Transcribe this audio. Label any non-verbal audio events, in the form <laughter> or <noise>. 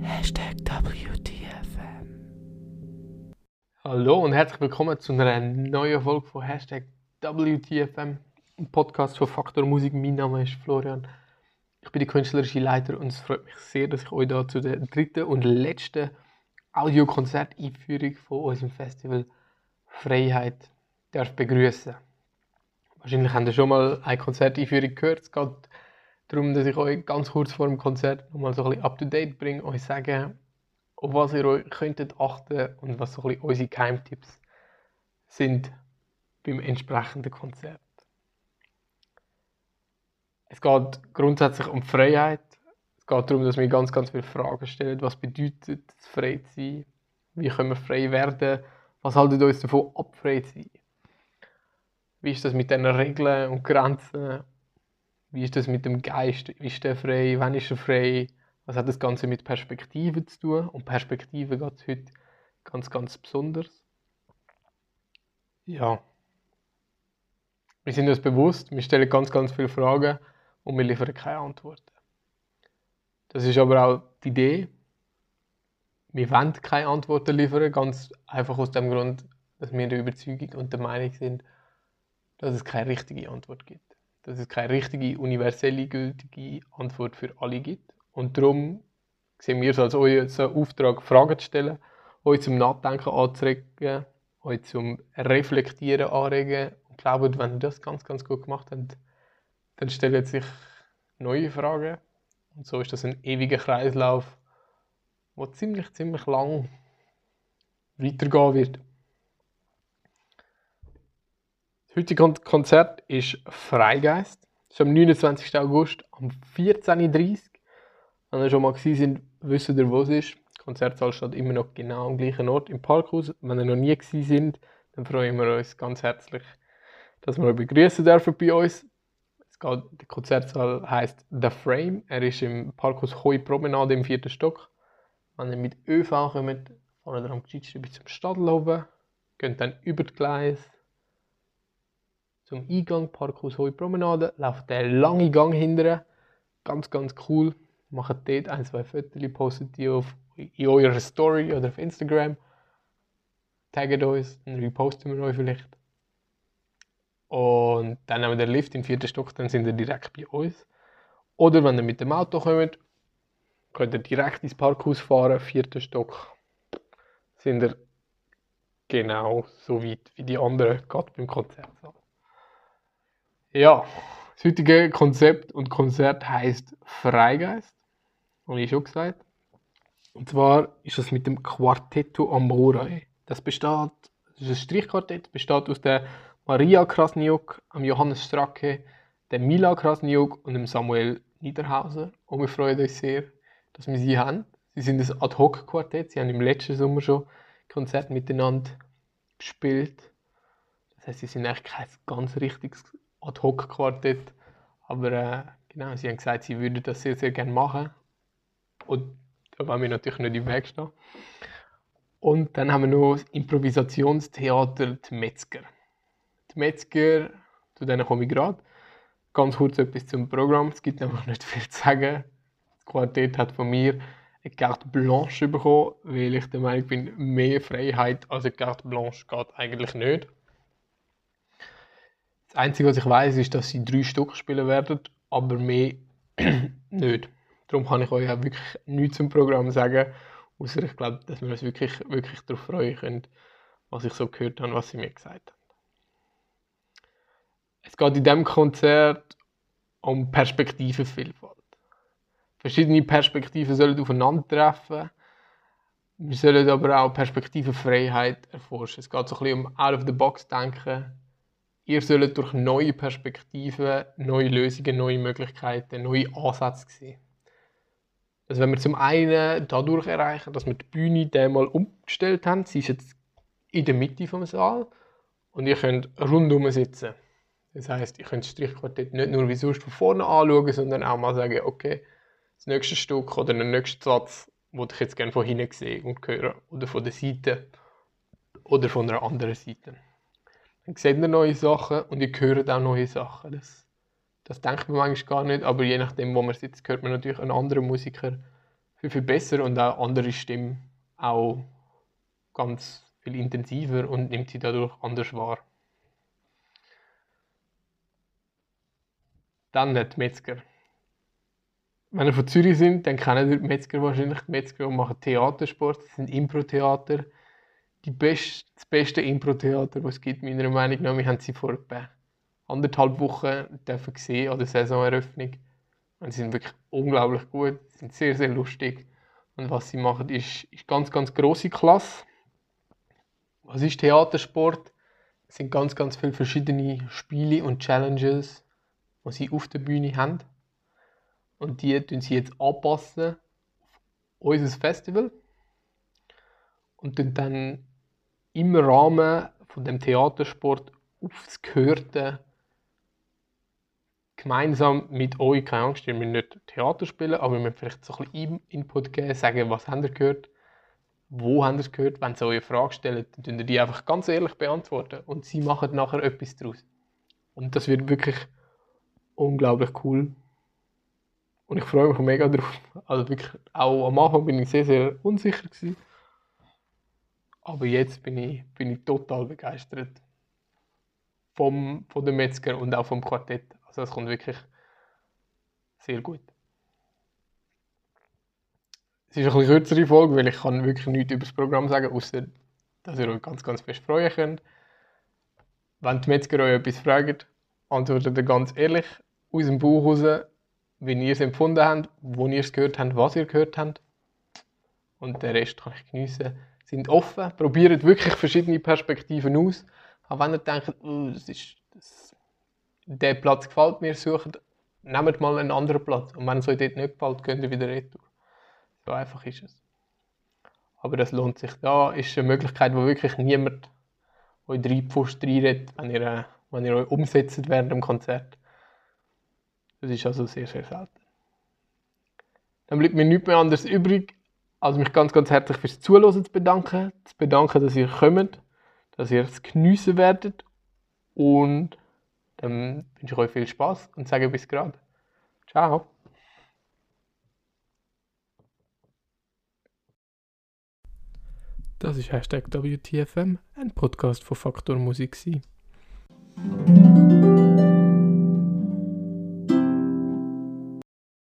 Hashtag WTFM. Hallo und herzlich willkommen zu einer neuen Folge von Hashtag WTFM, einem Podcast von Faktor Musik. Mein Name ist Florian. Ich bin der künstlerische Leiter und es freut mich sehr, dass ich euch da zu der dritten und letzten Audiokonzert-Einführung von unserem Festival Freiheit darf begrüßen. Wahrscheinlich habt ihr schon mal eine Konzerteinführung gehört. Es geht darum, dass ich euch ganz kurz vor dem Konzert nochmal so ein bisschen up to date bringe, euch sagen, auf was ihr euch könntet achten und was so ein bisschen unsere Geheimtipps sind beim entsprechenden Konzert. Es geht grundsätzlich um Freiheit. Es geht darum, dass wir ganz, ganz viele Fragen stellen. Was bedeutet es, frei zu sein? Wie können wir frei werden? Was haltet uns davon ab, frei zu sein? Wie ist das mit den Regeln und Grenzen? Wie ist das mit dem Geist? Ist der frei? Wann ist er frei? Was hat das Ganze mit Perspektiven zu tun? Und Perspektiven geht es heute ganz, ganz besonders. Ja. Wir sind uns bewusst, wir stellen ganz, ganz viele Fragen und wir liefern keine Antworten. Das ist aber auch die Idee. Wir wollen keine Antworten liefern, ganz einfach aus dem Grund, dass wir der Überzeugung und der Meinung sind, dass es keine richtige Antwort gibt. Dass es keine richtige, universelle, gültige Antwort für alle gibt. Und darum sehen wir es als unseren Auftrag, Fragen zu stellen, euch zum Nachdenken anzuregen, euch zum Reflektieren anregen. Und ich glaube, wenn ihr das ganz, ganz gut gemacht habt, dann stellen sich neue Fragen. Und so ist das ein ewiger Kreislauf, der ziemlich, ziemlich lang weitergehen wird. Das heutige Konzert ist Freigeist. Das ist am 29. August um 14.30 Uhr. Wenn ihr schon mal gewesen sind, wisst ihr, wo es ist. Die Konzertsaal steht immer noch genau am gleichen Ort im Parkhaus. Wenn ihr noch nie gewesen sind, dann freuen wir uns ganz herzlich, dass wir euch begrüßen dürfen bei uns. Es geht, der Konzertsaal heißt The Frame. Er ist im Parkhaus Hoi Promenade im vierten Stock. Wenn ihr mit ÖV kommt, fahren ihr am Geschichtstück bis zum Stadel oben, geht dann über die Gleis zum Eingang Parkhaus Hoi Promenade, lauft der lange Gang hinterher. Ganz, ganz cool. Macht dort ein, zwei Fotos, postet die auf, in eurer Story oder auf Instagram. Taggt uns, dann reposten wir euch vielleicht. Und dann nehmen wir den Lift im vierten Stock, dann sind ihr direkt bei uns. Oder wenn ihr mit dem Auto kommt, könnt ihr direkt ins Parkhaus fahren, vierter Stock. Sind ihr genau so weit wie die anderen, gerade beim Konzertsaal. Ja, das heutige Konzept und Konzert heißt Freigeist, habe ich schon gesagt. Und zwar ist das mit dem Quartetto Amore. Das besteht, das ist ein Strichquartett, besteht aus der Maria Krasniuk, dem Johannes Stracke, dem Mila Krasniuk und dem Samuel Niederhauser. Und wir freuen uns sehr, dass wir sie haben. Sie sind ein Ad-Hoc-Quartett. Sie haben im letzten Sommer schon Konzert miteinander gespielt. Das heißt, sie sind eigentlich kein ganz richtiges Ad-Hoc-Quartett. Aber äh, genau, sie haben gesagt, sie würden das sehr, sehr gerne machen. Und da wollen wir natürlich nicht im Weg stehen. Und dann haben wir noch das Improvisationstheater Die Metzger. Die Metzger, zu denen komme ich gerade. Ganz kurz etwas zum Programm. Es gibt nämlich nicht viel zu sagen. Das Quartett hat von mir eine Carte Blanche bekommen, weil ich der Meinung bin, mehr Freiheit als eine Carte Blanche geht eigentlich nicht. Das Einzige, was ich weiß, ist, dass sie drei Stück spielen werden, aber mehr <clears throat> nicht. Darum kann ich euch auch wirklich nichts zum Programm sagen, außer ich glaube, dass wir uns wirklich, wirklich darauf freuen können, was ich so gehört habe, was sie mir gesagt haben. Es geht in diesem Konzert um Perspektivenvielfalt. Verschiedene Perspektiven sollen aufeinandertreffen. Wir sollen aber auch Perspektivenfreiheit erforschen. Es geht so ein bisschen um Out-of-the-Box-Denken. Ihr sollt durch neue Perspektiven, neue Lösungen, neue Möglichkeiten, neue Ansätze sehen. Also wenn wir zum einen dadurch erreichen, dass wir die Bühne einmal umgestellt haben, sie ist jetzt in der Mitte vom Saal und ihr könnt rundum sitzen. Das heißt, ihr könnt das Strichquartett nicht nur wie sonst von vorne anschauen, sondern auch mal sagen, okay, das nächste Stück oder der nächste Satz würde ich jetzt gerne von hinten sehen und hören. Oder von der Seite oder von einer anderen Seite. Dann seht ihr neue Sachen und ihr hört auch neue Sachen. Das Das denkt man manchmal gar nicht, aber je nachdem, wo man sitzt, hört man natürlich einen anderen Musiker viel, viel besser und auch andere Stimmen auch ganz viel intensiver und nimmt sie dadurch anders wahr. Dann nicht Metzger. Wenn ihr von Zürich sind, dann kennen ihr die Metzger wahrscheinlich. Die Metzger machen Theatersport, das sind Impro-Theater. Die best, das beste Impro-Theater, das es gibt, meiner Meinung nach. Wir haben sie vor anderthalb Wochen dürfen sehen an der Saisoneröffnung. Und sie sind wirklich unglaublich gut, sie sind sehr, sehr lustig. Und was sie machen, ist, ist ganz, ganz große Klasse. Was ist Theatersport? Es sind ganz, ganz viele verschiedene Spiele und Challenges, die sie auf der Bühne haben. Und die tun sie jetzt anpassen auf unser Festival. Und dann im Rahmen von dem Theatersport aufs Gehörte gemeinsam mit euch, keine Angst, ihr müsst nicht Theater spielen, aber wir müssen vielleicht so ein bisschen Input geben, sagen, was habt ihr gehört, wo habt ihr es gehört, wenn sie euch eine Frage stellen, dann könnt ihr die einfach ganz ehrlich beantworten und sie machen nachher etwas daraus. Und das wird wirklich unglaublich cool. Und ich freue mich mega drauf. Also wirklich, auch am Anfang bin ich sehr, sehr unsicher gewesen. Aber jetzt bin ich, bin ich total begeistert vom, von dem Metzger und auch vom Quartett. Also es kommt wirklich sehr gut. Es ist eine bisschen kürzere Folge, weil ich kann wirklich nichts über das Programm sagen, außer dass ihr euch ganz, ganz fest freuen könnt. Wenn die Metzger euch etwas fragen, antwortet ihr ganz ehrlich aus dem Bauch raus, wie ihr es empfunden habt, wo ihr es gehört habt, was ihr gehört habt. Und den Rest kann ich geniessen. Sind offen, probiert wirklich verschiedene Perspektiven aus. Auch wenn ihr denkt, oh, das ist, das, der Platz gefällt mir, sucht, nehmt mal einen anderen Platz. Und wenn es euch dort nicht gefällt, könnt ihr wieder retour. So einfach ist es. Aber das lohnt sich. Da ist eine Möglichkeit, wo wirklich niemand euch drei Pfosten reinredet, wenn ihr, äh, wenn ihr euch umsetzt während dem Konzert. Das ist also sehr, sehr selten. Dann bleibt mir nichts mehr anderes übrig, als mich ganz, ganz herzlich fürs Zuhören zu bedanken. Zu bedanken, dass ihr kommt, dass ihr es geniessen werdet. Und dann wünsche ich euch viel Spaß und sage bis gerade. Ciao. Das ist WTFM, ein Podcast von Faktor Musik.